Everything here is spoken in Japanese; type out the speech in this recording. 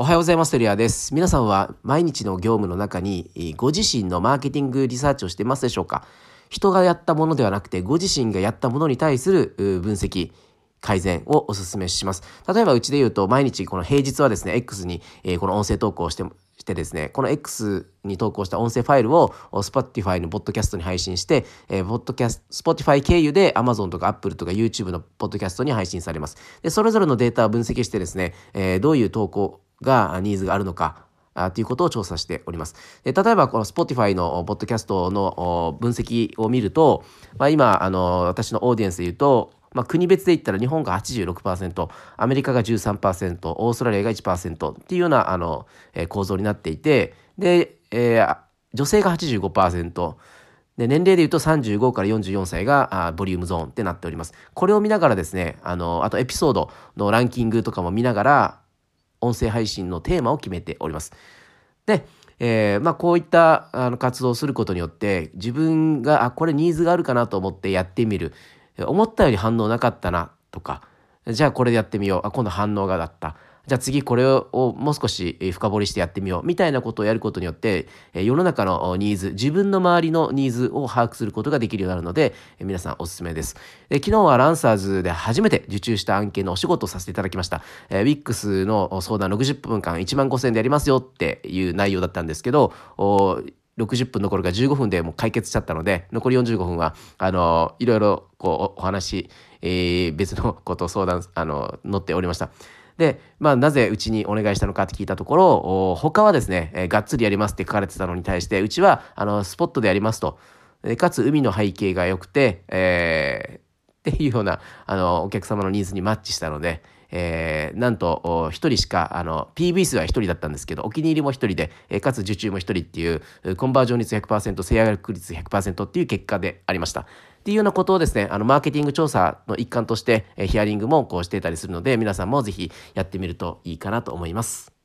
おはようございます。テリアです。皆さんは毎日の業務の中にご自身のマーケティングリサーチをしてますでしょうか？人がやったものではなくてご自身がやったものに対する分析、改善をお勧めします。例えばうちで言うと毎日この平日はですね、X にこの音声投稿をしてしてですね、この X に投稿した音声ファイルを Spotify のポッドキャストに配信して、えー、ポッドキャス、Spotify 経由で Amazon とか Apple とか YouTube のポッドキャストに配信されます。で、それぞれのデータを分析してですね、えー、どういう投稿がニーズがあるのか、ということを調査しております。で例えばこの Spotify のポッドキャストの分析を見ると、まあ、今あの私のオーディエンスで言うと、まあ、国別で言ったら日本が86%アメリカが13%オーストラリアが1%っていうようなあの、え、構造になっていてで、えー、女性が85%で年齢でいうと35から44歳があボリュームゾーンってなっております。これを見ながらですねあのあとエピソードのランキングとかも見ながら音声配信のテーマを決めております。で、えー、まあ、こういったあの活動をすることによって自分があこれニーズがあるかなと思ってやってみる思ったより反応なかったなとかじゃあこれでやってみよう。あ今度反応がだった。じゃあ次これをもう少し深掘りしてやってみよう。みたいなことをやることによって世の中のニーズ自分の周りのニーズを把握することができるようになるので皆さんおすすめです。で昨日はランサーズで初めて受注した案件のお仕事をさせていただきました。WIX の相談60分間1万5000円でやりますよっていう内容だったんですけど60分どころか15分でもう解決しちゃったので残り45分はあのいろいろこうお話、えー、別のことを相談あの乗っておりました。で、まあ、なぜうちにお願いしたのかって聞いたところ、他はですね、えー、がっつりやりますって書かれてたのに対して、うちは、あの、スポットでやりますと。かつ、海の背景が良くて、えー、っていうような、あの、お客様のニーズにマッチしたので、えー、なんと1人しかあの PV 数は1人だったんですけどお気に入りも1人で、えー、かつ受注も1人っていうコンバージョン率100%制約率100%っていう結果でありました。っていうようなことをですね、あの、マーケティング調査の一環として、えヒアリングもこうしてたりするので、皆さんもぜひやってみるといいかなと思います。